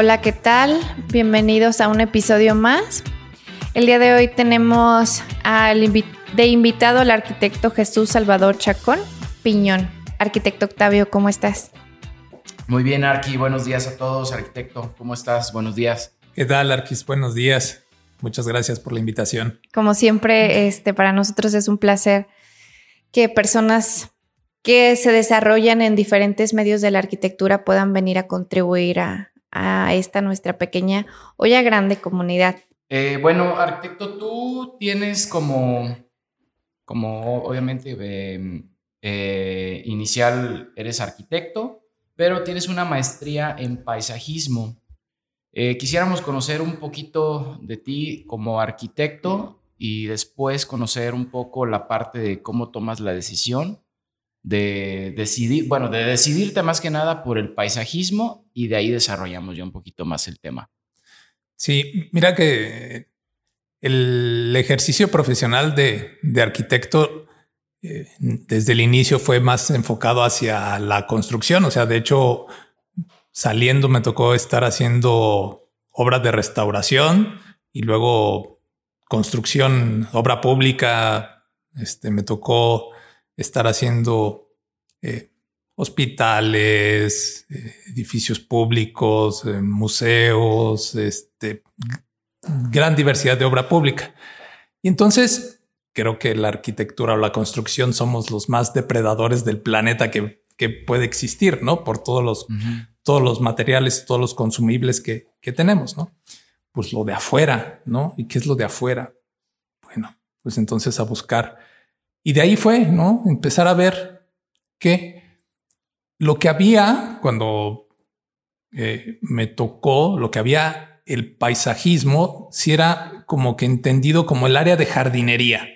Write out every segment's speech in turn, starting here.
Hola, ¿qué tal? Bienvenidos a un episodio más. El día de hoy tenemos al de invitado al arquitecto Jesús Salvador Chacón Piñón. Arquitecto Octavio, ¿cómo estás? Muy bien, Arqui. Buenos días a todos, arquitecto. ¿Cómo estás? Buenos días. ¿Qué tal, Arquis? Buenos días. Muchas gracias por la invitación. Como siempre, este, para nosotros es un placer que personas que se desarrollan en diferentes medios de la arquitectura puedan venir a contribuir a, a esta nuestra pequeña o ya grande comunidad. Eh, bueno, arquitecto, tú tienes como, como obviamente em, eh, inicial eres arquitecto, pero tienes una maestría en paisajismo. Eh, quisiéramos conocer un poquito de ti como arquitecto y después conocer un poco la parte de cómo tomas la decisión de decidir, bueno, de decidirte más que nada por el paisajismo y de ahí desarrollamos ya un poquito más el tema. Sí, mira que el ejercicio profesional de, arquitecto eh, desde el inicio fue más enfocado hacia la construcción, o sea, de hecho, saliendo me tocó estar haciendo obras de restauración y luego construcción, obra pública, este, me tocó estar haciendo eh, hospitales, eh, edificios públicos, eh, museos, este, gran diversidad de obra pública. Y entonces creo que la arquitectura o la construcción somos los más depredadores del planeta que, puede existir, ¿no? Por todos los, todos los materiales, todos los consumibles que, que tenemos, ¿no? Pues lo de afuera, ¿no? ¿Y qué es lo de afuera? Bueno, pues entonces a buscar y de ahí fue, ¿no? Empezar a ver que lo que había cuando eh, me tocó, lo que había el paisajismo, si era como que entendido como el área de jardinería.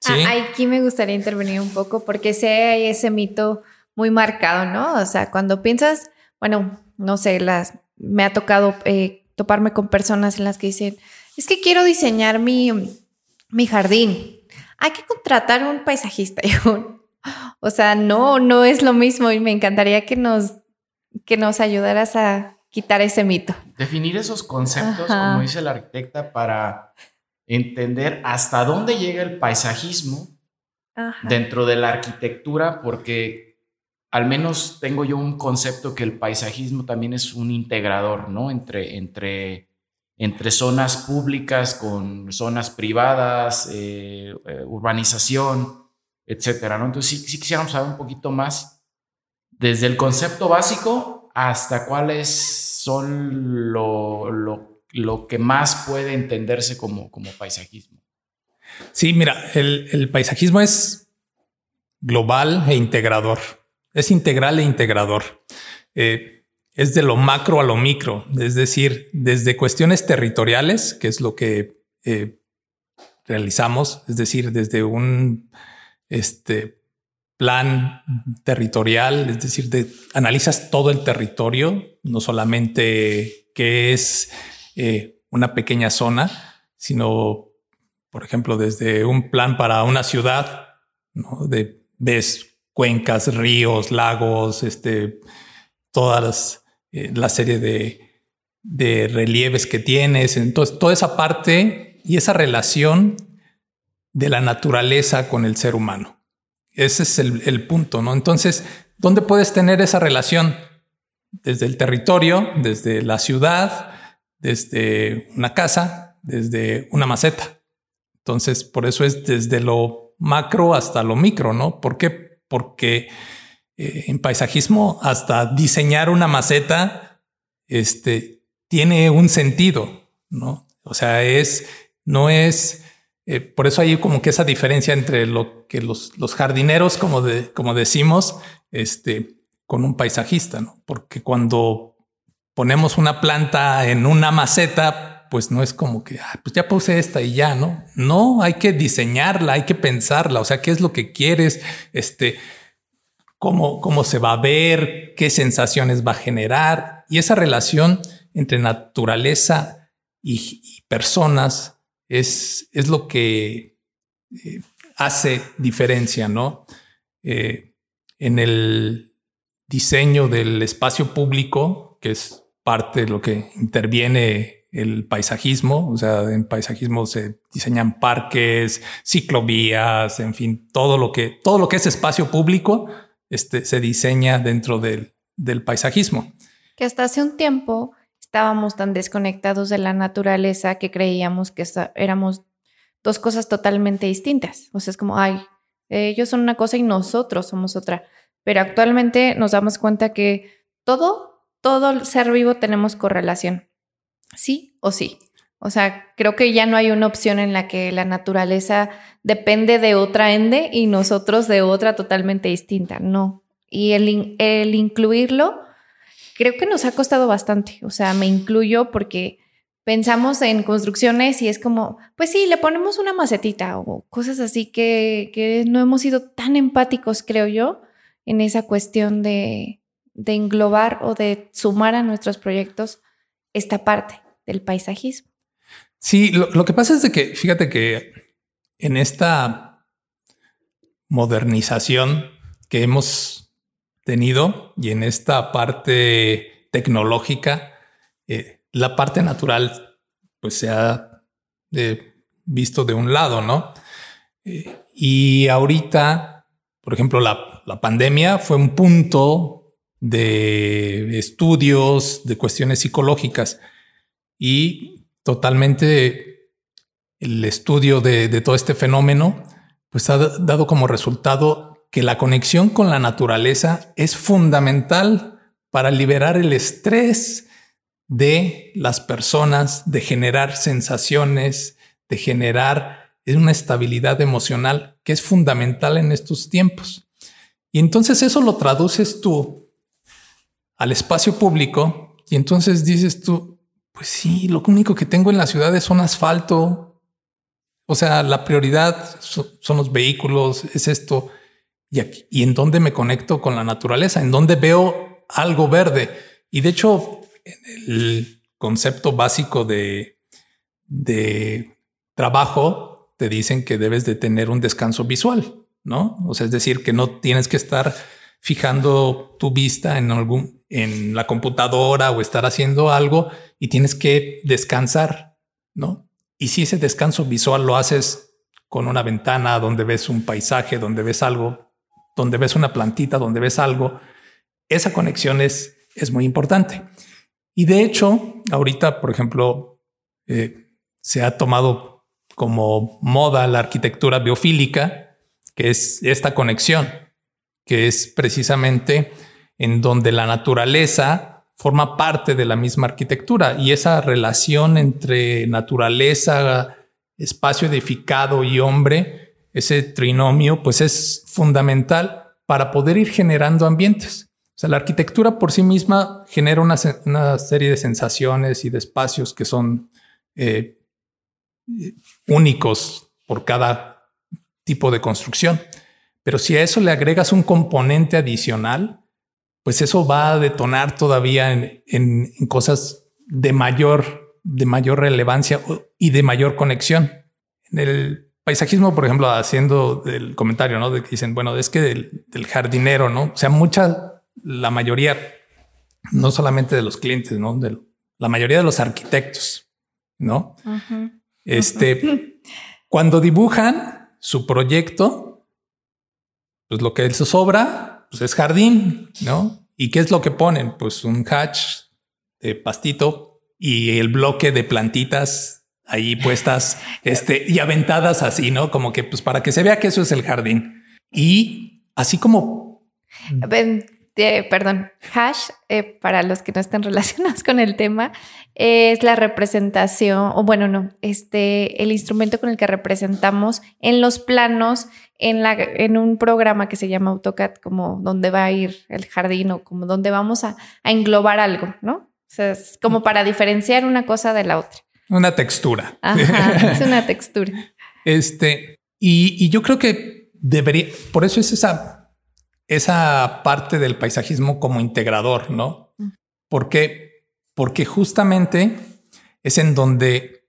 ¿sí? Ah, aquí me gustaría intervenir un poco porque sé hay ese mito muy marcado, ¿no? O sea, cuando piensas, bueno, no sé, las, me ha tocado eh, toparme con personas en las que dicen, es que quiero diseñar mi, mi jardín hay que contratar un paisajista. o sea, no, no es lo mismo y me encantaría que nos, que nos ayudaras a quitar ese mito. Definir esos conceptos, como dice la arquitecta, para entender hasta dónde llega el paisajismo dentro de la arquitectura, porque al menos tengo yo un concepto que el paisajismo también es un integrador, ¿no? Entre, entre entre zonas públicas con zonas privadas, eh, eh, urbanización, etcétera. Entonces sí, sí, quisiéramos saber un poquito más desde el concepto básico hasta cuáles son lo, lo, que más puede entenderse como, como paisajismo. Sí, mira, el, el paisajismo es global e integrador. Es integral e integrador. Eh, es de lo macro a lo micro, es decir, desde cuestiones territoriales, que es lo que eh, realizamos, es decir, desde un este, plan territorial, es decir, de, analizas todo el territorio, no solamente qué es eh, una pequeña zona, sino, por ejemplo, desde un plan para una ciudad, ¿no? de ves cuencas, ríos, lagos, este, todas las eh, la serie de, relieves que tienes. Entonces, toda esa parte y esa relación de la naturaleza con el ser humano. Ese es el, punto, ¿no? Entonces, ¿dónde puedes tener esa relación? Desde el territorio, desde la ciudad, desde una casa, desde una maceta. Entonces, por eso es desde lo macro hasta lo micro, ¿no? ¿Por qué? Porque eh, en paisajismo hasta diseñar una maceta este, tiene un sentido, ¿no? O sea, es, no es, eh, por eso hay como que esa diferencia entre lo que los, los jardineros, como, de, como decimos, este, con un paisajista, ¿no? Porque cuando ponemos una planta en una maceta, pues no es como que, ah, pues ya puse esta y ya, ¿no? No, hay que diseñarla, hay que pensarla, o sea, ¿qué es lo que quieres? Este, cómo, se va a ver, qué sensaciones va a generar. Y esa relación entre naturaleza y, personas es, es, lo que eh, hace diferencia, ¿no? Eh, en el diseño del espacio público, que es parte de lo que interviene el paisajismo, o sea, en paisajismo se diseñan parques, ciclovías, en fin, todo lo que, todo lo que es espacio público este, se diseña dentro del, del paisajismo. Que hasta hace un tiempo estábamos tan desconectados de la naturaleza que creíamos que éramos dos cosas totalmente distintas. O sea, es como, ay, ellos son una cosa y nosotros somos otra. Pero actualmente nos damos cuenta que todo, todo ser vivo tenemos correlación. Sí o sí. O sea, creo que ya no hay una opción en la que la naturaleza depende de otra ende y nosotros de otra totalmente distinta. No. Y el, el incluirlo, creo que nos ha costado bastante. O sea, me incluyo porque pensamos en construcciones y es como, pues sí, le ponemos una macetita o cosas así que, que no hemos sido tan empáticos, creo yo, en esa cuestión de, de englobar o de sumar a nuestros proyectos esta parte del paisajismo. Sí, lo, que pasa es de que, fíjate que en esta modernización que hemos tenido y en esta parte tecnológica, eh, la parte natural pues se ha eh, visto de un lado, ¿no? Eh, y ahorita, por ejemplo, la, la, pandemia fue un punto de estudios, de cuestiones psicológicas y totalmente el estudio de, todo este fenómeno pues ha dado como resultado que la conexión con la naturaleza es fundamental para liberar el estrés de las personas, de generar sensaciones, de generar una estabilidad emocional que es fundamental en estos tiempos. Y entonces eso lo traduces tú al espacio público y entonces dices tú, pues sí, lo único que tengo en la ciudad es un asfalto. O sea, la prioridad son los vehículos, es esto. Y, y en dónde me conecto con la naturaleza, en dónde veo algo verde. Y de hecho, el concepto básico de, de trabajo, te dicen que debes de tener un descanso visual, ¿no? O sea, es decir, que no tienes que estar fijando tu vista en algún, en la computadora o estar haciendo algo y tienes que descansar, ¿no? Y si ese descanso visual lo haces con una ventana donde ves un paisaje, donde ves algo, donde ves una plantita, donde ves algo, esa conexión es, es muy importante. Y de hecho, ahorita, por ejemplo, eh, se ha tomado como moda la arquitectura biofílica, que es esta conexión, que es precisamente en donde la naturaleza forma parte de la misma arquitectura y esa relación entre naturaleza, espacio edificado y hombre, ese trinomio, pues es fundamental para poder ir generando ambientes. O sea, la arquitectura por sí misma genera una, serie de sensaciones y de espacios que son eh, únicos por cada tipo de construcción. Pero si a eso le agregas un componente adicional, pues eso va a detonar todavía en, cosas de mayor, de mayor relevancia y de mayor conexión. En el paisajismo, por ejemplo, haciendo el comentario, ¿no? De que dicen, bueno, es que del, del jardinero, ¿no? O sea, muchas la mayoría, no solamente de los clientes, ¿no? De la mayoría de los arquitectos, ¿no? Este, cuando dibujan su proyecto, pues lo que les sobra pues es jardín, ¿no? ¿Y qué es lo que ponen? Pues un hatch de pastito y el bloque de plantitas ahí puestas, este, y aventadas así, ¿no? Como que, pues para que se vea que eso es el jardín. Y así como perdón, hash, eh, para los que no estén relacionados con el tema, es la representación, o bueno, no, este, el instrumento con el que representamos en los planos, en, la, en un programa que se llama AutoCAD, como donde va a ir el jardín o como donde vamos a, englobar algo, ¿no? O sea, es como para diferenciar una cosa de la otra. Una textura. es una textura. Este, y, y yo creo que debería, por eso es esa esa parte del paisajismo como integrador, ¿no? Mm. ¿Por qué? Porque justamente es en donde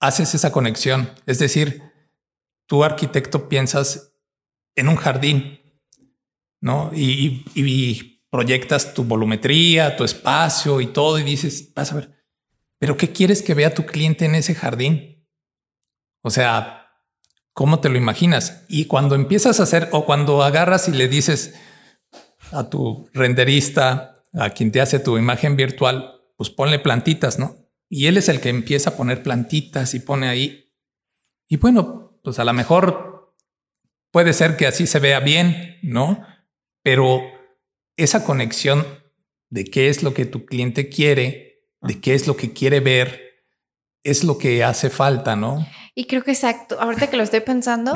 haces esa conexión. Es decir, tú arquitecto piensas en un jardín, ¿no? Y, proyectas tu volumetría, tu espacio y todo y dices, vas a ver, pero ¿qué quieres que vea tu cliente en ese jardín? O sea, ¿cómo te lo imaginas? Y cuando empiezas a hacer o cuando agarras y le dices a tu renderista, a quien te hace tu imagen virtual, pues ponle plantitas, ¿no? Y él es el que empieza a poner plantitas y pone ahí. Y bueno, pues a lo mejor puede ser que así se vea bien, ¿no? Pero esa conexión de qué es lo que tu cliente quiere, de qué es lo que quiere ver, es lo que hace falta, ¿no? Y creo que exacto, ahorita que lo estoy pensando,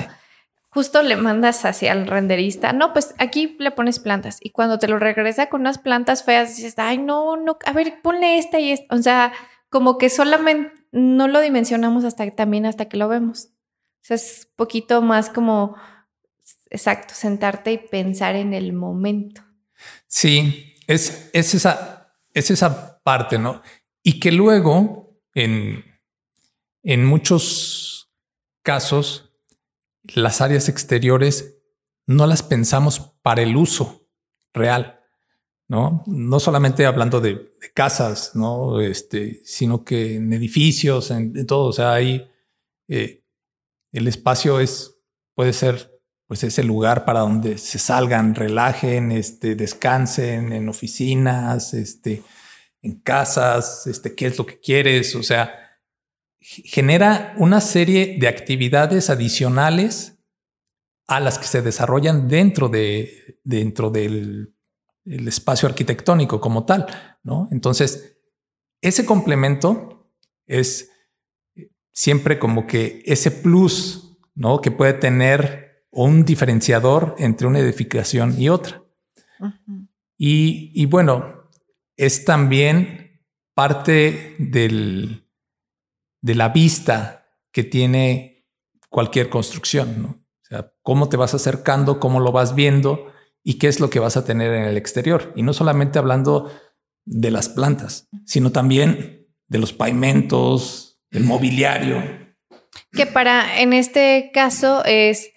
justo le mandas hacia el renderista, no, pues aquí le pones plantas y cuando te lo regresa con unas plantas feas, dices, ay, no, no, a ver, ponle esta y esta, o sea, como que solamente no lo dimensionamos hasta también hasta que lo vemos. O sea, es poquito más como, exacto, sentarte y pensar en el momento. Sí, es, es, esa, es esa parte, ¿no? Y que luego, en, en muchos casos, las áreas exteriores no las pensamos para el uso real. ¿no? No solamente hablando de, casas, ¿no? Este, sino que en edificios, en, todo, o sea, ahí eh, el espacio es, puede ser, pues ese lugar para donde se salgan, relajen, este, descansen en oficinas, este, en casas, este, qué es lo que quieres, o sea, genera una serie de actividades adicionales a las que se desarrollan dentro de, dentro del el espacio arquitectónico como tal, ¿no? Entonces, ese complemento es siempre como que ese plus, ¿no? Que puede tener un diferenciador entre una edificación y otra. y, bueno, es también parte del, de la vista que tiene cualquier construcción, ¿no? O sea, cómo te vas acercando, cómo lo vas viendo, y qué es lo que vas a tener en el exterior. Y no solamente hablando de las plantas, sino también de los pavimentos, del mobiliario. Que para, en este caso, es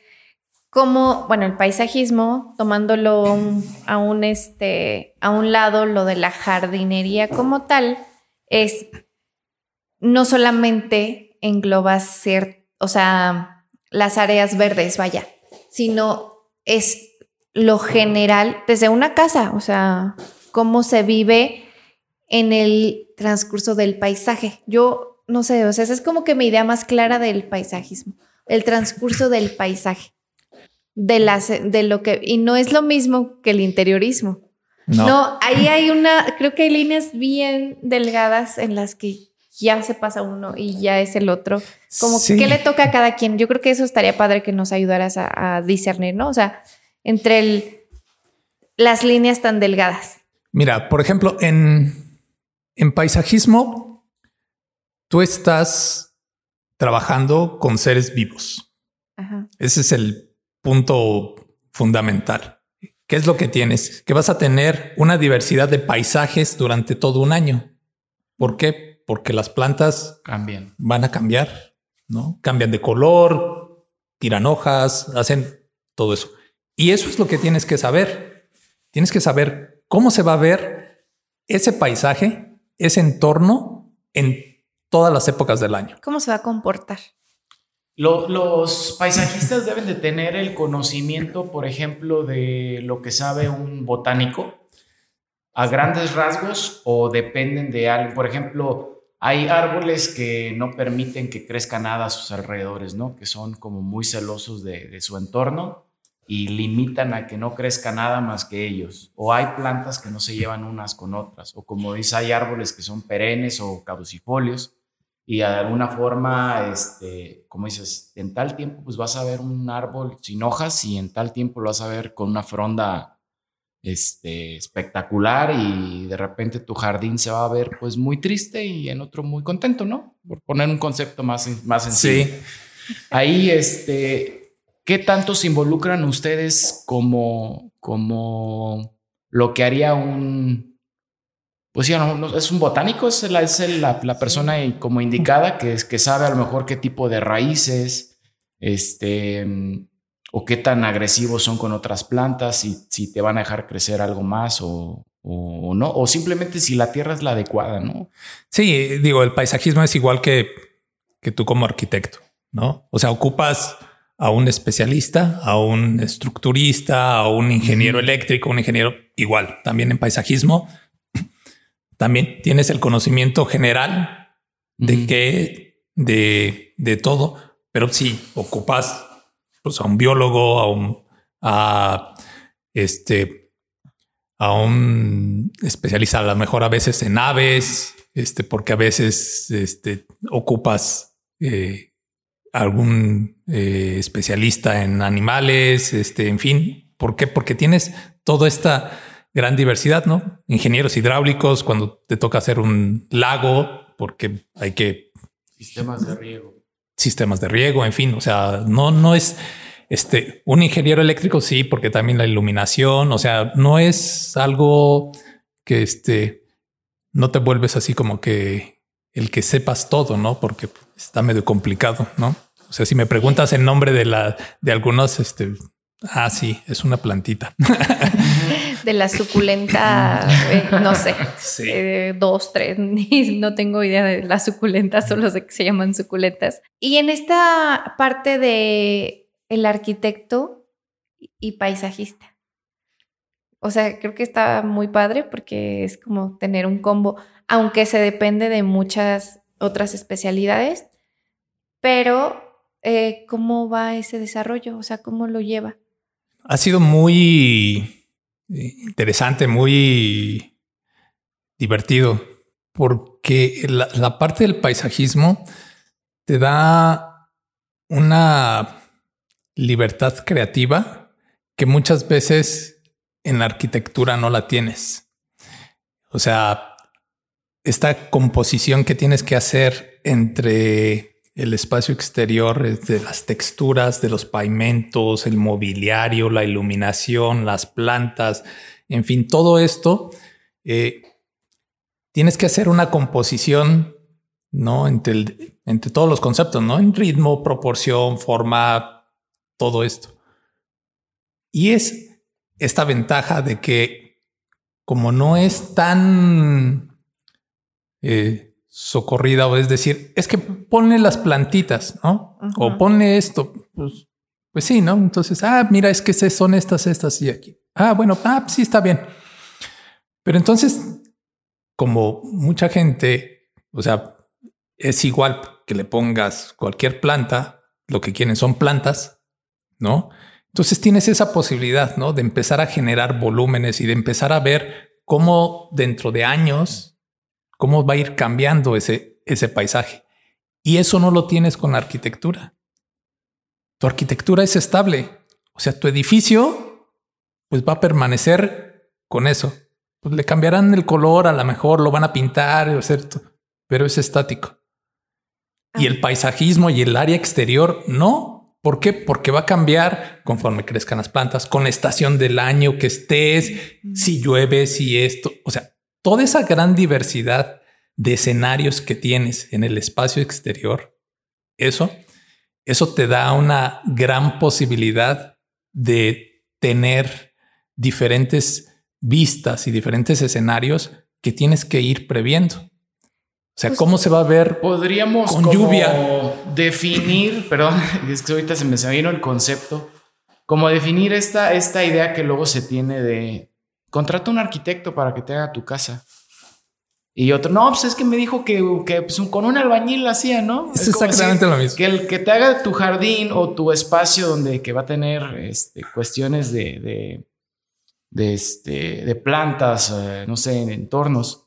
como, bueno, el paisajismo, tomándolo a un, este, a un lado, lo de la jardinería como tal, es no solamente engloba ser, o sea, las áreas verdes, vaya, sino es lo general desde una casa, o sea, cómo se vive en el transcurso del paisaje. Yo no sé, o sea, esa es como que mi idea más clara del paisajismo, el transcurso del paisaje, de, las, de lo que, y no es lo mismo que el interiorismo. No. no, ahí hay una, creo que hay líneas bien delgadas en las que ya se pasa uno y ya es el otro. Como que qué le toca a cada quien. Yo creo que eso estaría padre que nos ayudaras a, a discernir, ¿no? O sea, entre las líneas tan delgadas? Mira, por ejemplo, en, en paisajismo, tú estás trabajando con seres vivos. Ese es el punto fundamental. ¿Qué es lo que tienes? Que vas a tener una diversidad de paisajes durante todo un año. ¿Por qué? Porque las plantas cambian. Van a cambiar, ¿no? Cambian de color, tiran hojas, hacen todo eso. Y eso es lo que tienes que saber. Tienes que saber cómo se va a ver ese paisaje, ese entorno en todas las épocas del año. ¿Cómo se va a comportar? los paisajistas deben de tener el conocimiento, por ejemplo, de lo que sabe un botánico a grandes rasgos o dependen de algo. Por ejemplo, hay árboles que no permiten que crezca nada a sus alrededores, ¿no? Que son como muy celosos de su entorno y limitan a que no crezca nada más que ellos. O hay plantas que no se llevan unas con otras. O como dice, hay árboles que son perennes o caducifolios. Y de alguna forma, este, como dices, en tal tiempo pues vas a ver un árbol sin hojas y en tal tiempo lo vas a ver con una fronda este, espectacular y de repente tu jardín se va a ver pues muy triste y en otro muy contento, ¿no? Por poner un concepto más, más sencillo. Sí. Ahí, este, ¿Qué tanto se involucran ustedes como, como lo que haría un, pues sí, es un botánico, es, la, es la, la, persona como indicada que, que sabe a lo mejor qué tipo de raíces, este, o qué tan agresivos son con otras plantas, si, si te van a dejar crecer algo más o, o, no, o simplemente si la tierra es la adecuada, ¿no? Sí, digo, el paisajismo es igual que, que tú como arquitecto, ¿no? O sea, ocupas a un especialista, a un estructurista, a un ingeniero eléctrico, un ingeniero igual, también en paisajismo. También tienes el conocimiento general de qué, de, de todo, pero si ocupas pues, a un biólogo, a un, este, a un especialista, a lo mejor a veces en aves, este, porque a veces este, ocupas eh, algún eh, especialista en animales, este, en fin. ¿Por qué? Porque tienes toda esta gran diversidad, ¿no? Ingenieros hidráulicos, cuando te toca hacer un lago, porque hay que... Sistemas de riego sistemas de riego, en fin, o sea, no, no es este un ingeniero eléctrico, sí, porque también la iluminación, o sea, no es algo que este no te vuelves así como que el que sepas todo, no? Porque está medio complicado, no? O sea, si me preguntas el nombre de la de algunos, este, ah, sí, es una plantita. de la suculenta, eh, no sé, eh, dos, tres, no tengo idea de las suculentas, solo sé que se llaman suculentas. Y en esta parte de el arquitecto y paisajista. O sea, creo que está muy padre porque es como tener un combo, aunque se depende de muchas otras especialidades, pero eh, ¿cómo va ese desarrollo? O sea, ¿cómo lo lleva? Ha sido muy interesante, muy divertido, porque la, parte del paisajismo te da una libertad creativa que muchas veces en la arquitectura no la tienes. O sea, esta composición que tienes que hacer entre el espacio exterior de las texturas, de los pavimentos, el mobiliario, la iluminación, las plantas, en fin, todo esto, eh, tienes que hacer una composición, ¿no? Entre, entre todos los conceptos, ¿no? En ritmo, proporción, forma, todo esto. Y es esta ventaja de que como no es tan... Eh, socorrida, o es decir, es que ponle las plantitas, ¿no? O ponle esto, pues, pues sí, ¿no? Entonces, ah, mira, es que son estas, estas y aquí. Ah, bueno, ah, sí está bien. Pero entonces, como mucha gente, o sea, es igual que le pongas cualquier planta, lo que quieren son plantas, ¿no? Entonces tienes esa posibilidad, ¿no? De empezar a generar volúmenes y de empezar a ver cómo dentro de años cómo va a ir cambiando ese, ese paisaje. Y eso no lo tienes con la arquitectura. Tu arquitectura es estable. O sea, tu edificio pues va a permanecer con eso. Pues le cambiarán el color, a lo mejor lo van a pintar, ¿cierto? pero es estático. Y el paisajismo y el área exterior no. ¿Por qué? Porque va a cambiar conforme crezcan las plantas, con la estación del año que estés, si llueve, si esto. O sea, toda esa gran diversidad de escenarios que tienes en el espacio exterior, eso, eso te da una gran posibilidad de tener diferentes vistas y diferentes escenarios que tienes que ir previendo. O sea, pues ¿cómo se va a ver? Podríamos con lluvia definir, perdón, es que ahorita se me vino el concepto, como definir esta, esta idea que luego se tiene de contrata un arquitecto para que te haga tu casa. Y otro, no, pues es que me dijo que, que pues, con un albañil lo hacía, ¿no? Es, exactamente lo mismo. Que el que te haga tu jardín o tu espacio donde que va a tener este, cuestiones de, de, de, este, de plantas, eh, no sé, en entornos,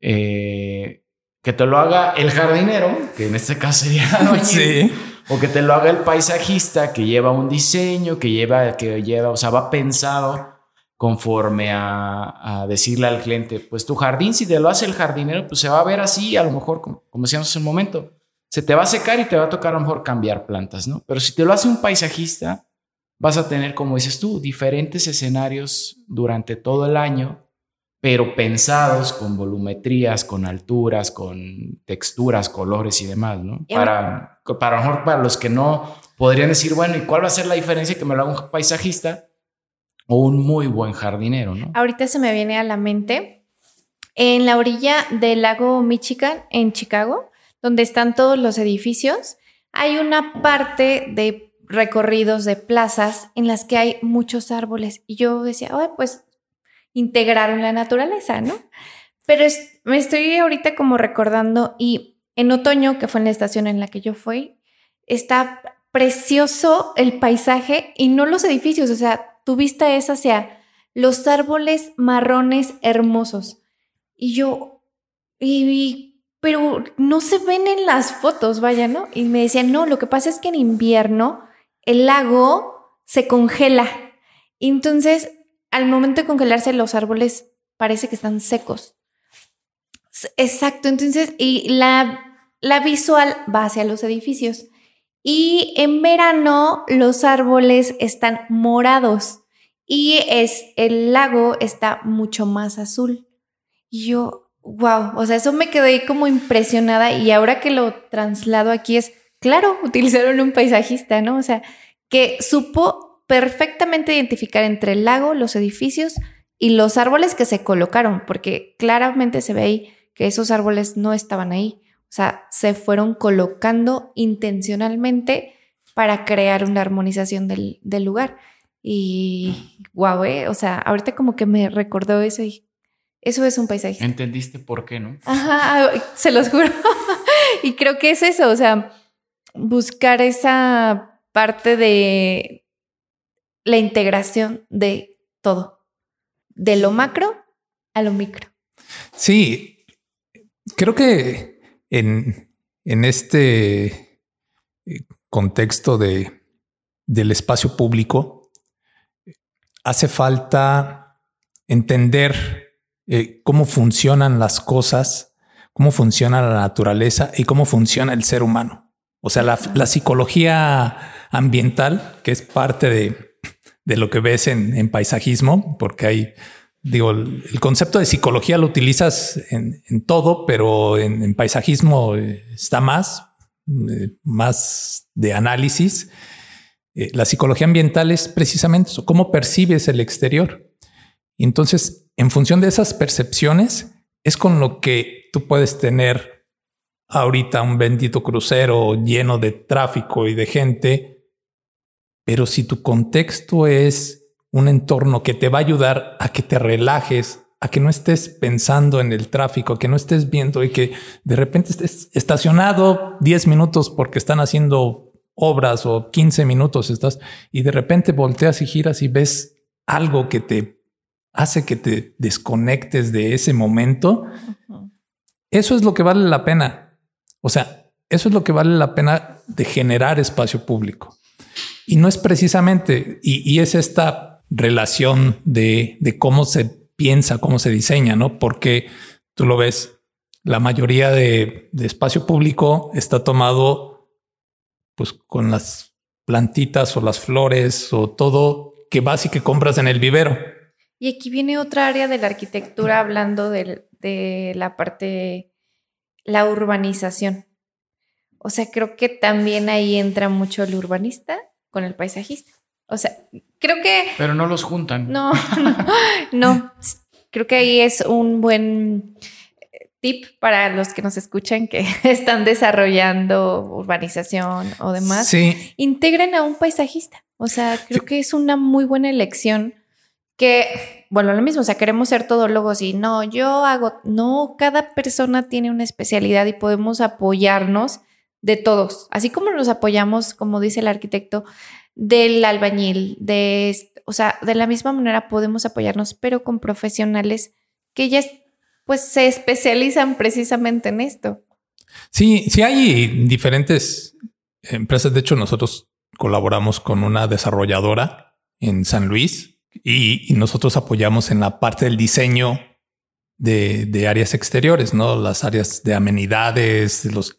eh, que te lo haga el jardinero, que en este caso sería sí. o que te lo haga el paisajista, que lleva un diseño, que lleva, que lleva, o sea, va pensado conforme a, decirle al cliente, pues tu jardín, si te lo hace el jardinero, pues se va a ver así, a lo mejor, como, decíamos en un momento, se te va a secar y te va a tocar a lo mejor cambiar plantas, ¿no? Pero si te lo hace un paisajista, vas a tener, como dices tú, diferentes escenarios durante todo el año pero pensados con volumetrías, con alturas, con texturas, colores y demás, ¿no? Para, para, mejor para los que no podrían decir, bueno, ¿y cuál va a ser la diferencia que me lo haga un paisajista o un muy buen jardinero, ¿no? Ahorita se me viene a la mente en la orilla del lago Michigan, en Chicago, donde están todos los edificios, hay una parte de recorridos de plazas en las que hay muchos árboles. Y yo decía, pues integraron la naturaleza, ¿no? Pero me estoy ahorita como recordando y en otoño, que fue en la estación en la que yo fui, está precioso el paisaje y no los edificios, o sea, tu vista es hacia los árboles marrones hermosos. Y yo, y, pero no se ven en las fotos, vaya, ¿no? Y me decían, no, lo que pasa es que en invierno el lago se congela. entonces al momento de congelarse los árboles parece que están secos. Exacto, entonces, y la, la visual va hacia los edificios. Y en verano los árboles están morados y es, el lago está mucho más azul. Y yo, wow, o sea, eso me quedó ahí como impresionada y ahora que lo traslado aquí es, claro, utilizaron un paisajista, ¿no? O sea, que supo perfectamente identificar entre el lago, los edificios y los árboles que se colocaron, porque claramente se ve ahí que esos árboles no estaban ahí. O sea, se fueron colocando intencionalmente para crear una armonización del, lugar. Y guau, eh, o sea, ahorita como que me recordó eso y eso es un paisaje. ¿Entendiste por qué, no? Ajá, se los juro. y creo que es eso, o sea, buscar esa parte de, la integración de todo, de lo macro a lo micro. Sí, creo que en, en este eh, contexto de, del espacio público hace falta entender eh, cómo funcionan las cosas, cómo funciona la naturaleza y cómo funciona el ser humano. O sea, la, la psicología ambiental, que es parte de, de lo que ves en, paisajismo, porque hay, digo, el, concepto de psicología lo utilizas en, todo, pero en, paisajismo eh, está más, eh, más de análisis. Eh, la psicología ambiental es precisamente eso, cómo percibes el exterior. Entonces, en función de esas percepciones, es con lo que tú puedes tener ahorita un bendito crucero lleno de tráfico y de gente pero si tu contexto es un entorno que te va a ayudar a que te relajes, a que no estés pensando en el tráfico, que no estés viendo y que de repente estés estacionado 10 minutos porque están haciendo obras o 15 minutos estás y de repente volteas y giras y ves algo que te hace que te desconectes de ese momento. Eso es lo que vale la pena. O sea, eso es lo que vale la pena de generar espacio público. Y no es precisamente, y, es esta relación de, cómo se piensa, cómo se diseña, ¿no? Porque tú lo ves, la mayoría de, espacio público está tomado pues con las plantitas o las flores o todo que vas y que compras en el vivero. Y aquí viene otra área de la arquitectura hablando de, de la parte, la urbanización. O sea, creo que también ahí entra mucho el urbanista con el paisajista. O sea, creo que... Pero no los juntan. No, no, Creo que ahí es un buen eh, tip para los que nos escuchan que están desarrollando urbanización o demás. Sí. Integren a un paisajista. O sea, creo que es una muy buena elección que, bueno, lo mismo, o sea, queremos ser todólogos y no, yo hago, no, cada persona tiene una especialidad y podemos apoyarnos de todos, así como nos apoyamos, como dice el arquitecto, del albañil, de, o sea, de la misma manera podemos apoyarnos, pero con profesionales que ya pues se especializan precisamente en esto. Sí, sí hay diferentes empresas. De hecho, nosotros colaboramos con una desarrolladora en San Luis y, nosotros apoyamos en la parte del diseño de, de, áreas exteriores, ¿no? Las áreas de amenidades, los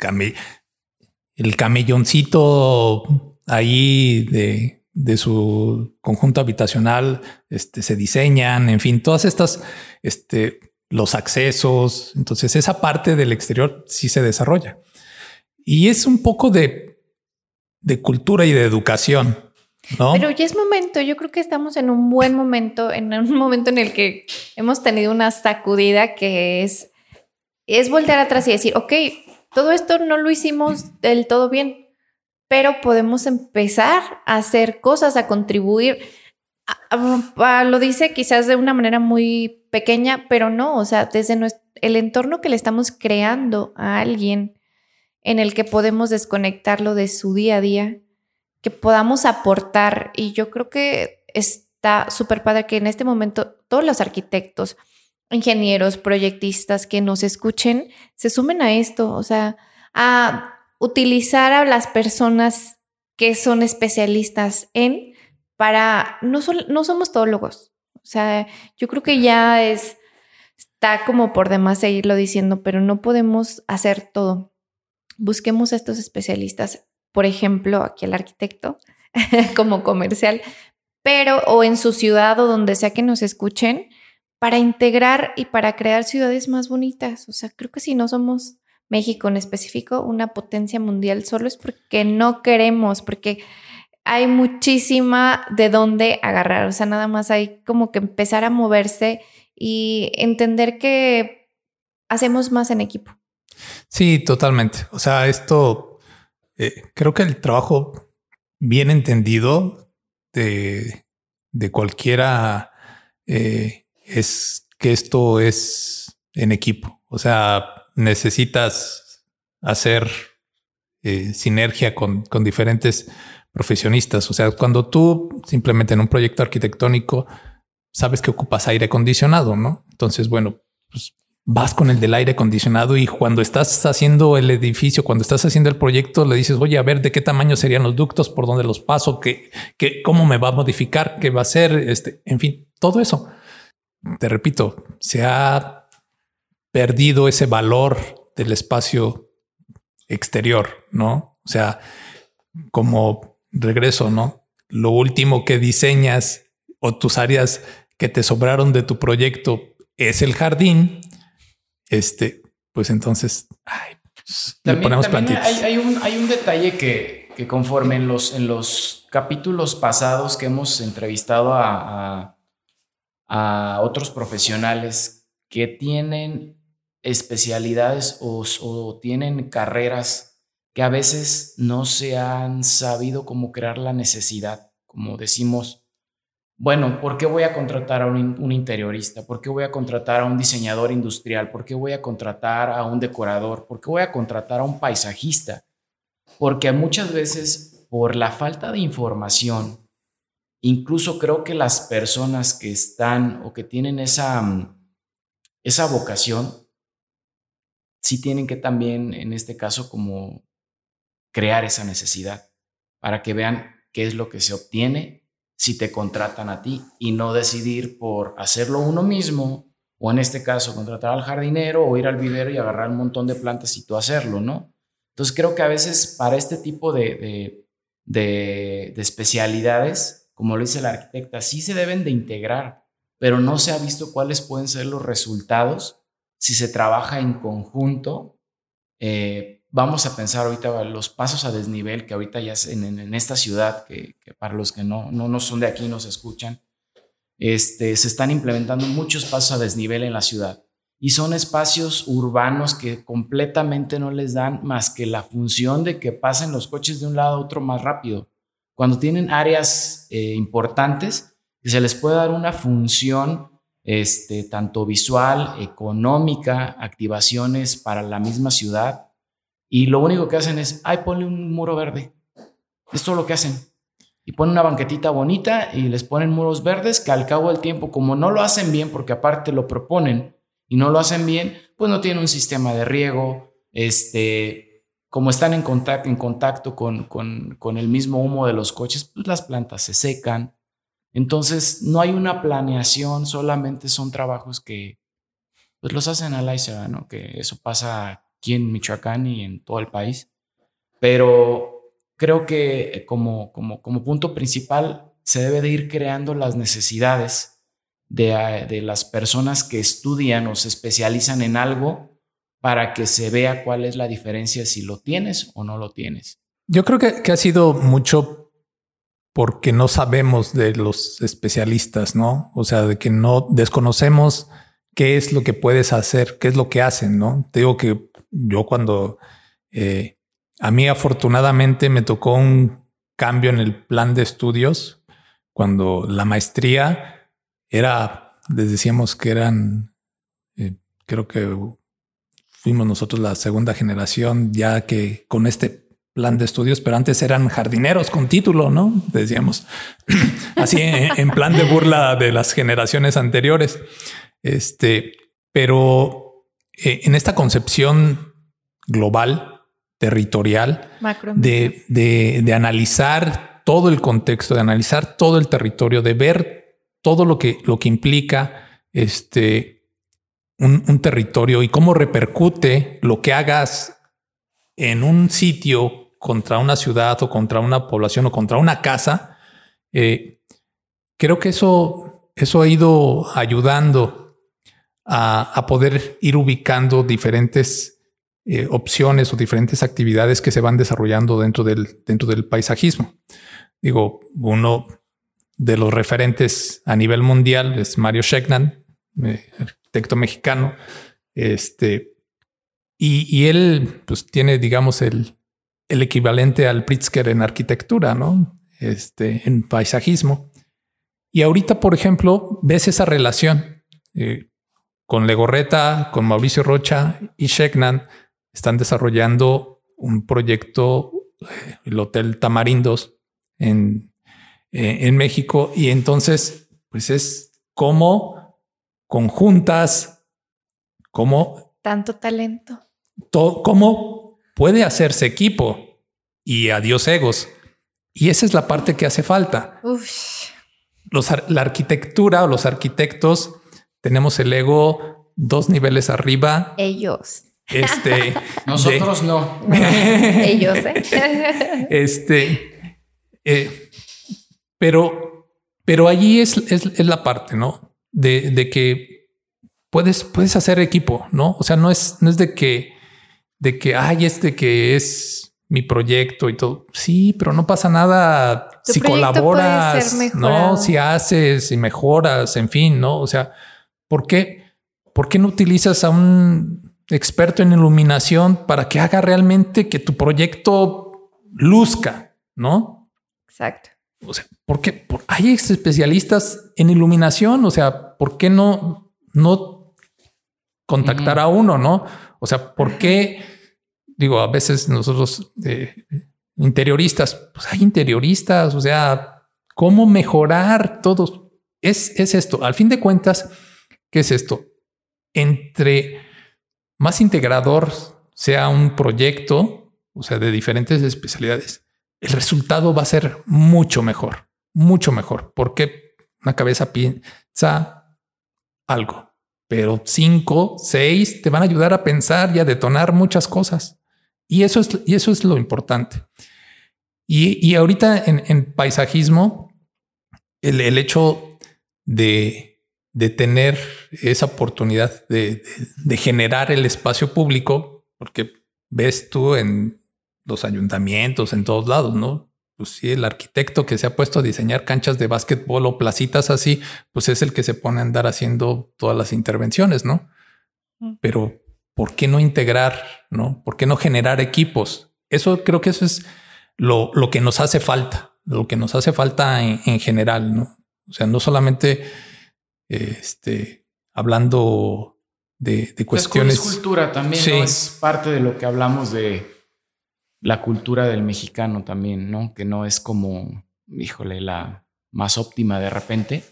el camelloncito ahí de de su conjunto habitacional este, se diseñan, en fin, todas estas, este, los accesos. Entonces, esa parte del exterior sí se desarrolla. Y es un poco de, de cultura y de educación. ¿no? Pero ya es momento, yo creo que estamos en un buen momento, en un momento en el que hemos tenido una sacudida que es, es voltear atrás y decir, ok, todo esto no lo hicimos del todo bien, pero podemos empezar a hacer cosas, a contribuir. lo dice quizás de una manera muy pequeña, pero no, o sea, desde el entorno que le estamos creando a alguien en el que podemos desconectarlo de su día a día, que podamos aportar. Y yo creo que está súper padre que en este momento todos los arquitectos, ingenieros, proyectistas que nos escuchen, se sumen a esto, o sea, a utilizar a las personas que son especialistas en para, no, no somos tólogos, o sea, yo creo que ya es, está como por demás seguirlo diciendo, pero no podemos hacer todo. Busquemos a estos especialistas, por ejemplo, aquí el arquitecto como comercial, pero o en su ciudad o donde sea que nos escuchen, para integrar y para crear ciudades más bonitas. O sea, creo que si no somos México en específico una potencia mundial, solo es porque no queremos, porque hay muchísima de dónde agarrar. O sea, nada más hay como que empezar a moverse y entender que hacemos más en equipo. Sí, totalmente. O sea, esto eh, creo que el trabajo bien entendido de, de cualquiera eh, es que esto es en equipo. O sea, necesitas hacer eh, sinergia con, con, diferentes profesionistas. O sea, cuando tú simplemente en un proyecto arquitectónico sabes que ocupas aire acondicionado, ¿no? Entonces, bueno, pues vas con el del aire acondicionado y cuando estás haciendo el edificio, cuando estás haciendo el proyecto, le dices, oye, a ver de qué tamaño serían los ductos, por dónde los paso, qué, qué, cómo me va a modificar, qué va a ser, este, en fin, todo eso te repito, se ha perdido ese valor del espacio exterior, ¿no? O sea, como regreso, ¿no? Lo último que diseñas o tus áreas que te sobraron de tu proyecto es el jardín, este, pues entonces, ay, pues, le ponemos plantitas. Hay, un, hay un detalle que, que conforme en los, en los capítulos pasados que hemos entrevistado a a otros profesionales que tienen especialidades o, tienen carreras que a veces no se han sabido cómo crear la necesidad, como decimos, bueno, ¿por qué voy a contratar a un, interiorista? ¿Por qué voy a contratar a un diseñador industrial? ¿Por qué voy a contratar a un decorador? ¿Por qué voy a contratar a un paisajista? Porque muchas veces por la falta de información Incluso creo que las personas que están o que tienen esa, esa vocación, sí tienen que también, en este caso, como crear esa necesidad para que vean qué es lo que se obtiene si te contratan a ti y no decidir por hacerlo uno mismo o en este caso contratar al jardinero o ir al vivero y agarrar un montón de plantas y tú hacerlo, ¿no? Entonces creo que a veces para este tipo de, de, de especialidades como lo dice la arquitecta, sí se deben de integrar, pero no se ha visto cuáles pueden ser los resultados si se trabaja en conjunto. Eh, vamos a pensar ahorita los pasos a desnivel que ahorita ya en, esta ciudad, que, para los que no, no, no son de aquí, nos escuchan, este, se están implementando muchos pasos a desnivel en la ciudad. Y son espacios urbanos que completamente no les dan más que la función de que pasen los coches de un lado a otro más rápido cuando tienen áreas eh, importantes, se les puede dar una función este, tanto visual, económica, activaciones para la misma ciudad. Y lo único que hacen es, ay, ponle un muro verde. Es todo lo que hacen. Y ponen una banquetita bonita y les ponen muros verdes que al cabo del tiempo, como no lo hacen bien, porque aparte lo proponen y no lo hacen bien, pues no tienen un sistema de riego, este, como están en contacto, en contacto con, con, el mismo humo de los coches, pues las plantas se secan. Entonces, no hay una planeación, solamente son trabajos que pues los hacen a la isla, ¿no? Que eso pasa aquí en Michoacán y en todo el país. Pero creo que como, como, como punto principal se debe de ir creando las necesidades de, eh, de las personas que estudian o se especializan en algo para que se vea cuál es la diferencia si lo tienes o no lo tienes. Yo creo que ha sido mucho porque no sabemos de los especialistas, ¿no? O sea, de que no desconocemos qué es lo que puedes hacer, qué es lo que hacen, ¿no? Te digo que yo cuando eh, a mí afortunadamente me tocó un cambio en el plan de estudios cuando la maestría era, les decíamos que eran, eh, creo que fuimos nosotros la segunda generación ya que con este plan de estudios, pero antes eran jardineros con título, ¿no? Decíamos así en, plan de burla de las generaciones anteriores. Este, pero eh, en esta concepción global, territorial, de, de, analizar todo el contexto, de analizar todo el territorio, de ver todo lo que, lo que implica este, un, un territorio y cómo repercute lo que hagas en un sitio contra una ciudad o contra una población o contra una casa, eh, creo que eso, eso ha ido ayudando a, poder ir ubicando diferentes eh, opciones o diferentes actividades que se van desarrollando dentro del, dentro del paisajismo. Digo, uno de los referentes a nivel mundial es Mario Schegnan, eh, arquitecto mexicano. Este, y, y, él pues tiene, digamos, el, el equivalente al Pritzker en arquitectura, ¿no? Este, en paisajismo. Y ahorita, por ejemplo, ves esa relación eh, con Legorreta, con Mauricio Rocha y Sheknan. Están desarrollando un proyecto, eh, el Hotel Tamarindos en, eh, en México. Y entonces, pues es como conjuntas, como... Tanto talento. Todo, como puede hacerse equipo y adiós egos. Y esa es la parte que hace falta. Los, la arquitectura o los arquitectos tenemos el ego dos niveles arriba. Ellos. Este, nosotros no. Ellos. ¿eh? este, eh, pero, pero allí es, es, la parte, ¿no? De, de, que puedes, puedes hacer equipo, ¿no? O sea, no es, no es de que de que, hay este que es mi proyecto y todo. Sí, pero no pasa nada si colaboras, no, si haces, si mejoras, en fin, no? O sea, ¿por qué, por qué no utilizas a un experto en iluminación para que haga realmente que tu proyecto luzca, no? Exacto. O sea, ¿por qué? hay especialistas en iluminación, o sea, ¿por qué no, no contactar a uno, no? O sea, ¿por qué? Digo, a veces nosotros eh, interioristas, pues hay interioristas, o sea, ¿cómo mejorar todos? Es, es esto, al fin de cuentas, ¿qué es esto? Entre más integrador sea un proyecto, o sea, de diferentes especialidades, el resultado va a ser mucho mejor, mucho mejor, porque una cabeza piensa algo, pero cinco, seis te van a ayudar a pensar y a detonar muchas cosas. Y eso es, y eso es lo importante. Y, ahorita en, paisajismo, el, hecho de, tener esa oportunidad de, de, generar el espacio público, porque ves tú en los ayuntamientos, en todos lados, ¿no? Pues sí, el arquitecto que se ha puesto a diseñar canchas de básquetbol o placitas así, pues es el que se pone a andar haciendo todas las intervenciones, ¿no? Mm. Pero, ¿por qué no integrar, no? ¿Por qué no generar equipos? Eso creo que eso es lo, lo que nos hace falta, lo que nos hace falta en, general, ¿no? O sea, no solamente este, hablando de, de cuestiones. Es cultura también es parte de lo que hablamos de la cultura del mexicano también, ¿no? Que no es como, híjole, la más óptima de repente,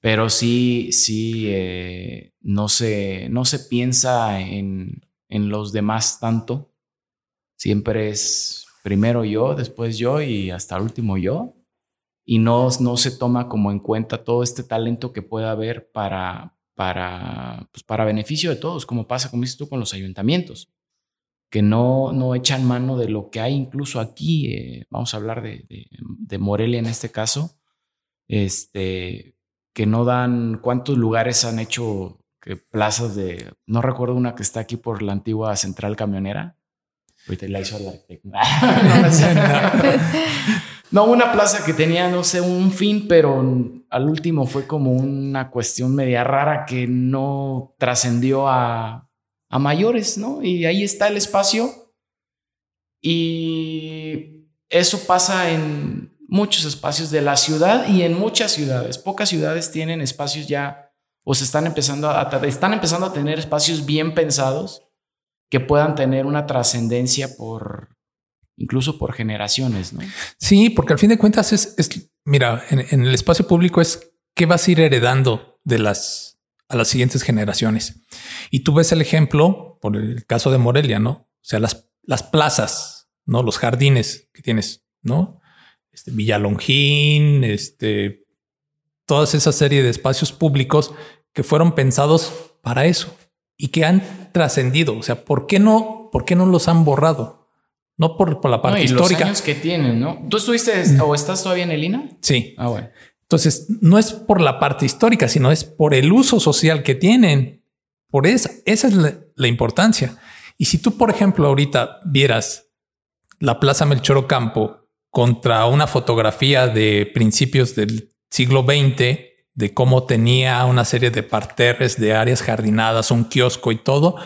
pero sí, sí, eh, no, se, no se piensa en, en los demás tanto. Siempre es primero yo, después yo y hasta el último yo. Y no, no se toma como en cuenta todo este talento que pueda haber para, para, pues para beneficio de todos, como pasa, como dices con los ayuntamientos. Que no, no echan mano de lo que hay incluso aquí, eh, vamos a hablar de, de, Morelia en este caso, este, que no dan cuántos lugares han hecho que plazas de, no recuerdo una que está aquí por la antigua central camionera, ahorita la hizo el no, una plaza que tenía, no sé, un fin, pero al último fue como una cuestión media rara que no trascendió a a mayores, ¿no? Y ahí está el espacio. Y eso pasa en muchos espacios de la ciudad y en muchas ciudades. Pocas ciudades tienen espacios ya o se están empezando a, están empezando a tener espacios bien pensados que puedan tener una trascendencia por incluso por generaciones, ¿no? Sí, porque al fin de cuentas es, mira, en, en el espacio público es qué vas a ir heredando de las a las siguientes generaciones. Y tú ves el ejemplo por el caso de Morelia, ¿no? O sea, las, las plazas, ¿no? Los jardines que tienes, ¿no? Este Villalongín, este, toda esa serie de espacios públicos que fueron pensados para eso y que han trascendido. O sea, ¿por qué no, por qué no los han borrado? No por, por la parte histórica. Los años que tienen, ¿no? ¿Tú estuviste o estás todavía en el INA? Sí. Ah, bueno. Entonces, no es por la parte histórica, sino es por el uso social que tienen. Por esa, esa es la, importancia. Y si tú, por ejemplo, ahorita vieras la Plaza Melchor Ocampo contra una fotografía de principios del siglo XX, de cómo tenía una serie de parterres, de áreas jardinadas, un kiosco y todo,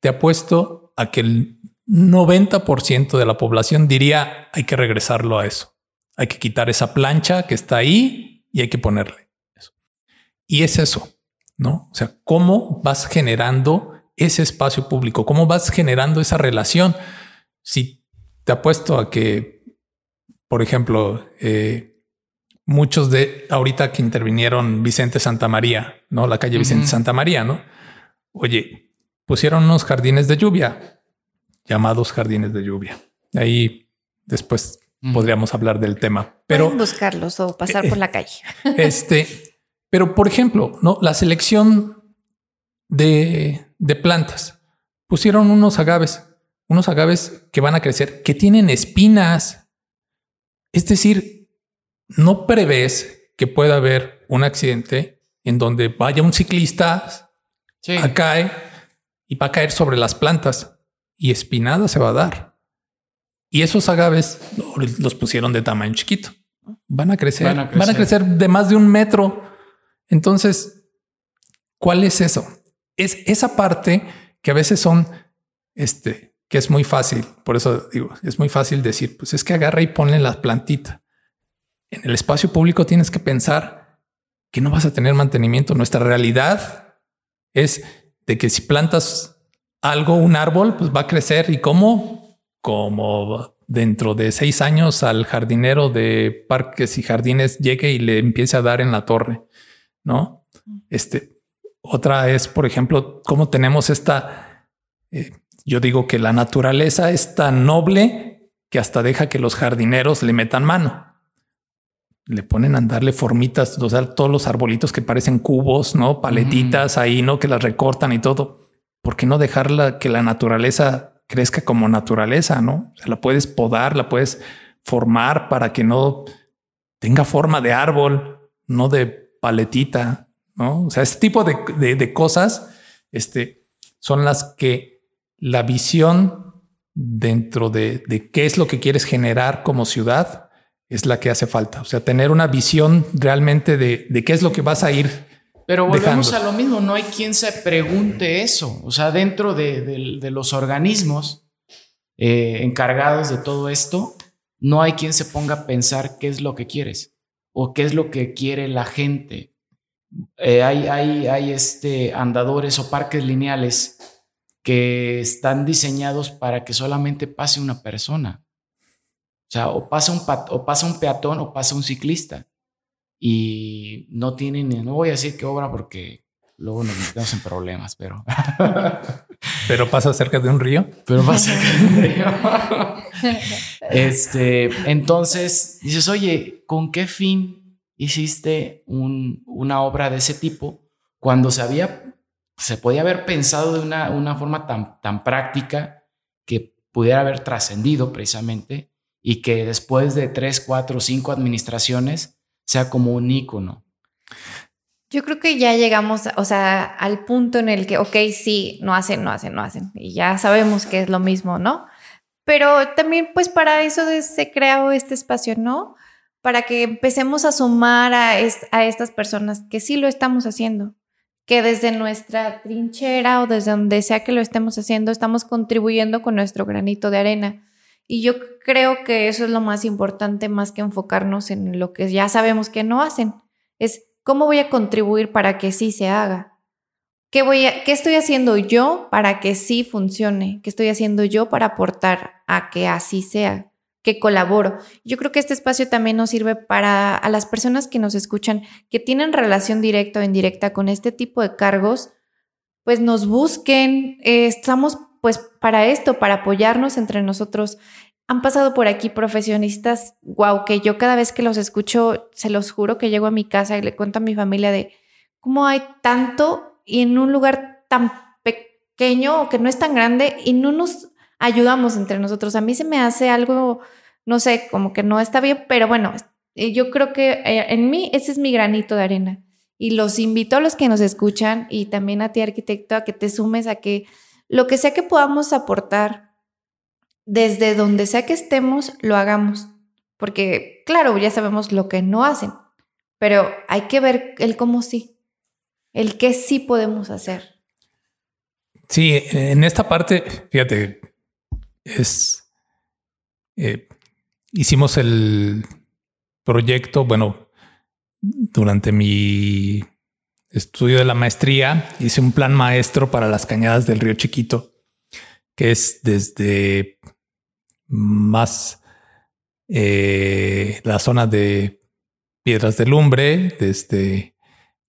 te apuesto a que el 90% de la población diría hay que regresarlo a eso. Hay que quitar esa plancha que está ahí y hay que ponerle eso. Y es eso, ¿no? O sea, cómo vas generando ese espacio público, cómo vas generando esa relación. Si te apuesto a que, por ejemplo, eh, muchos de ahorita que intervinieron Vicente Santa María, no la calle Vicente Santa María, no? Oye, pusieron unos jardines de lluvia llamados jardines de lluvia. Ahí después podríamos hablar del tema. Pero buscarlos o pasar por la calle. Este, pero por ejemplo, no la selección de, de plantas pusieron unos agaves, unos agaves que van a crecer, que tienen espinas. Es decir, no prevés que pueda haber un accidente en donde vaya un ciclista, a cae y va a caer sobre las plantas y espinada se va a dar. Y esos agaves los pusieron de tamaño chiquito. Van a crecer, van a crecer, de más de un metro. Entonces, ¿cuál es eso? Es esa parte que a veces son, este, que es muy fácil. Por eso digo, es muy fácil decir, pues es que agarra y ponle la plantita. En el espacio público tienes que pensar que no vas a tener mantenimiento. Nuestra realidad es de que si plantas algo, un árbol, pues va a crecer y cómo como dentro de seis años al jardinero de parques y jardines llegue y le empiece a dar en la torre, ¿no? Este, otra es, por ejemplo, cómo tenemos esta, eh, yo digo que la naturaleza es tan noble que hasta deja que los jardineros le metan mano. Le ponen a darle formitas, o sea, todos los arbolitos que parecen cubos, ¿no? Paletitas ahí, ¿no? Que las recortan y todo. ¿Por qué no dejarla que la naturaleza crezca como naturaleza, ¿no? O la puedes podar, la puedes formar para que no tenga forma de árbol, no de paletita, ¿no? O sea, este tipo de, cosas este, son las que la visión dentro de, qué es lo que quieres generar como ciudad es la que hace falta. O sea, tener una visión realmente de, de qué es lo que vas a ir pero volvemos a lo mismo, no hay quien se pregunte eso. O sea, dentro de, los organismos eh, encargados de todo esto, no hay quien se ponga a pensar qué es lo que quieres o qué es lo que quiere la gente. Eh, hay, hay, hay este, andadores o parques lineales que están diseñados para que solamente pase una persona. O sea, o pasa un, o pasa un peatón o pasa un ciclista y no tienen, no voy a decir qué obra porque luego nos metemos en problemas, pero... pero pasa cerca de un río. Pero pasa cerca de un río. este, entonces dices, oye, ¿con qué fin hiciste una obra de ese tipo cuando se había, se podía haber pensado de una, una forma tan, tan práctica que pudiera haber trascendido precisamente y que después de tres, cuatro, cinco administraciones sea como un ícono. Yo creo que ya llegamos, o sea, al punto en el que, ok, sí, no hacen, no hacen, no hacen. Y ya sabemos que es lo mismo, ¿no? Pero también, pues para eso se creó este espacio, ¿no? Para que empecemos a sumar a, a estas personas que sí lo estamos haciendo, que desde nuestra trinchera o desde donde sea que lo estemos haciendo, estamos contribuyendo con nuestro granito de arena. Y yo creo que eso es lo más importante, más que enfocarnos en lo que ya sabemos que no hacen. Es cómo voy a contribuir para que sí se haga. ¿Qué, voy a, ¿Qué estoy haciendo yo para que sí funcione? ¿Qué estoy haciendo yo para aportar a que así sea? que colaboro. Yo creo que este espacio también nos sirve para a las personas que nos escuchan, que tienen relación directa o indirecta con este tipo de cargos, pues nos busquen. Eh, estamos pues para esto, para apoyarnos entre nosotros. Han pasado por aquí profesionistas, wow, que yo cada vez que los escucho, se los juro que llego a mi casa y le cuento a mi familia de cómo hay tanto y en un lugar tan pequeño o que no es tan grande y no nos ayudamos entre nosotros. A mí se me hace algo, no sé, como que no está bien, pero bueno, yo creo que eh, en mí ese es mi granito de arena. Y los invito a los que nos escuchan y también a ti, arquitecto, a que te sumes a que lo que sea que podamos aportar desde donde sea que estemos, lo hagamos. Porque, claro, ya sabemos lo que no hacen, pero hay que ver el cómo sí, el qué sí podemos hacer. Sí, en esta parte, fíjate, es, eh, hicimos el proyecto, bueno, durante mi estudio de la maestría, hice un plan maestro para las cañadas del río Chiquito, que es desde más eh, la zona de piedras de lumbre, desde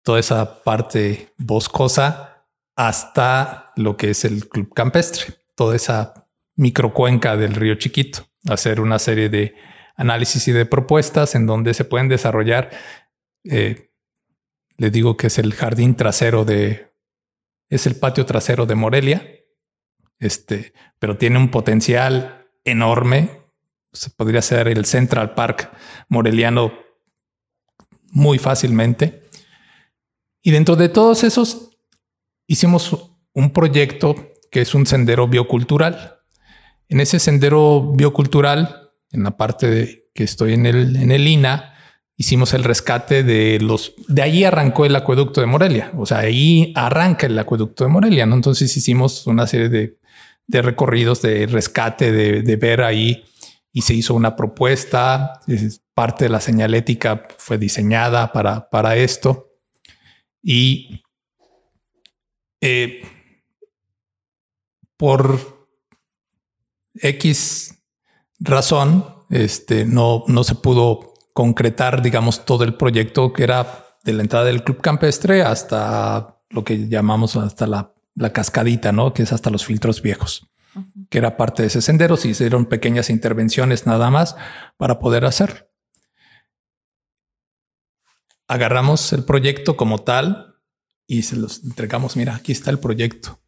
toda esa parte boscosa hasta lo que es el club campestre, toda esa microcuenca del río Chiquito, hacer una serie de análisis y de propuestas en donde se pueden desarrollar. Eh, le digo que es el jardín trasero de, es el patio trasero de Morelia, este, pero tiene un potencial enorme. Se podría ser el Central Park moreliano muy fácilmente. Y dentro de todos esos hicimos un proyecto que es un sendero biocultural. En ese sendero biocultural, en la parte de, que estoy en el, en el INA, hicimos el rescate de los... De ahí arrancó el acueducto de Morelia. O sea, ahí arranca el acueducto de Morelia. ¿no? Entonces hicimos una serie de, de recorridos de rescate, de, de, ver ahí y se hizo una propuesta. Parte de la señalética fue diseñada para, para esto. Y eh, por X razón, este, no, no se pudo concretar, digamos, todo el proyecto que era de la entrada del club campestre hasta lo que llamamos hasta la, la cascadita, ¿no? Que es hasta los filtros viejos, que era parte de ese sendero. Se hicieron pequeñas intervenciones nada más para poder hacer. Agarramos el proyecto como tal y se los entregamos. Mira, aquí está el proyecto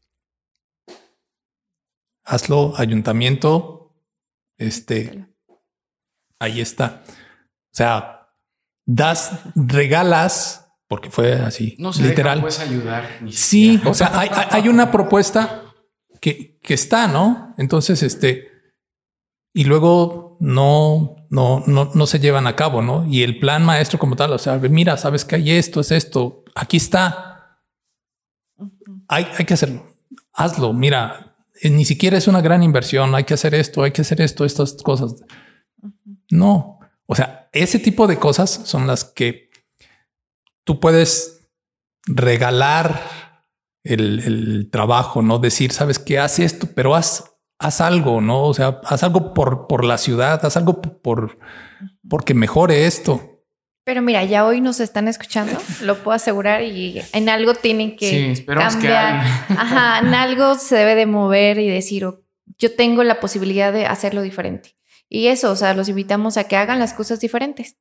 hazlo, ayuntamiento, este, ahí está. O sea, das, regalas, porque fue así, no sé literal. puedes ayudar. sí, o sea, hay, una propuesta que, que, está, ¿no? Entonces, este, y luego no, no, no, no se llevan a cabo, ¿no? Y el plan maestro como tal, o sea, mira, sabes que hay esto, es esto, aquí está. Hay, hay que hacerlo. Hazlo. Mira, eh, ni siquiera es una gran inversión, hay que hacer esto, hay que hacer esto, estas cosas. No, o sea, ese tipo de cosas son las que tú puedes regalar el, trabajo, no decir, sabes que haz esto, pero haz, haz algo, no? O sea, haz algo por, por la ciudad, haz algo por, porque mejore esto. Pero mira, ya hoy nos están escuchando, lo puedo asegurar, y en algo tienen que sí, cambiar. Que Ajá, en algo se debe de mover y decir, oh, yo tengo la posibilidad de hacerlo diferente. Y eso, o sea, los invitamos a que hagan las cosas diferentes,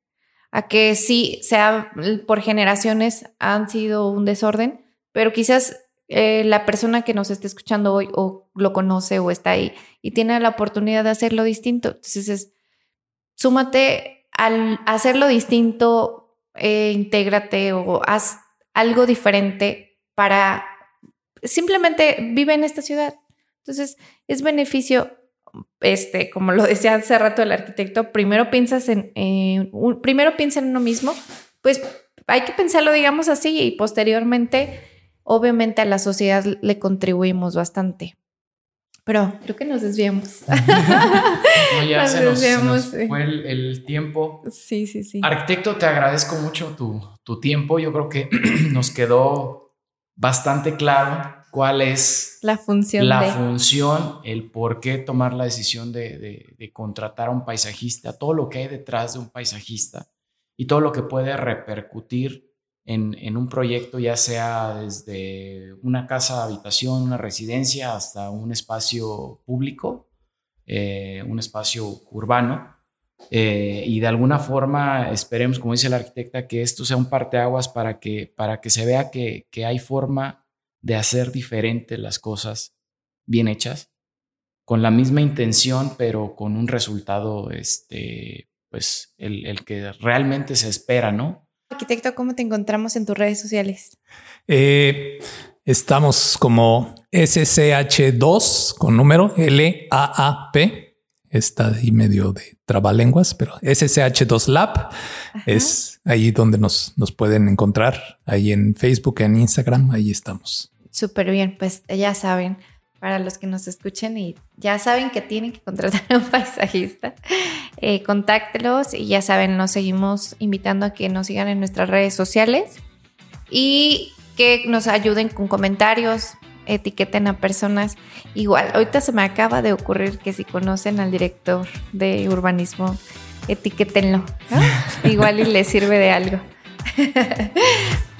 a que sí, sea por generaciones han sido un desorden, pero quizás eh, la persona que nos esté escuchando hoy o lo conoce o está ahí y tiene la oportunidad de hacerlo distinto. Entonces es, súmate al hacerlo distinto, eh, intégrate o haz algo diferente para simplemente vive en esta ciudad. Entonces es beneficio, este, como lo decía hace rato el arquitecto, primero piensas en, primero piensa en uno mismo, pues hay que pensarlo, digamos así, y posteriormente, obviamente a la sociedad le contribuimos bastante. Pero creo que nos desviamos. no, ya se, nos, fue el, tiempo. Sí, sí, sí. Arquitecto, te agradezco mucho tu, tu tiempo. Yo creo que nos quedó bastante claro cuál es la función, la función el por qué tomar la decisión de, de, contratar a un paisajista, todo lo que hay detrás de un paisajista y todo lo que puede repercutir en, un proyecto, ya sea desde una casa habitación, una residencia, hasta un espacio público, eh, un espacio urbano. Eh, y de alguna forma esperemos, como dice la arquitecta, que esto sea un parteaguas para que, para que se vea que, hay forma de hacer diferente las cosas bien hechas, con la misma intención, pero con un resultado, este, pues, el, el que realmente se espera, ¿no? Arquitecto, ¿cómo te encontramos en tus redes sociales? Eh, estamos como SCH2 con número L-A-A-P. Está ahí medio de trabalenguas, pero SCH2 Lab es ahí donde nos, nos pueden encontrar. Ahí en Facebook, en Instagram, ahí estamos. Súper bien, pues ya saben, para los que nos escuchen y ya saben que tienen que contratar a un paisajista, eh, contáctelos y ya saben, nos seguimos invitando a que nos sigan en nuestras redes sociales y que nos ayuden con comentarios, etiqueten a personas. Igual, ahorita se me acaba de ocurrir que si conocen al director de urbanismo, etiquétenlo. Igual y les sirve de algo.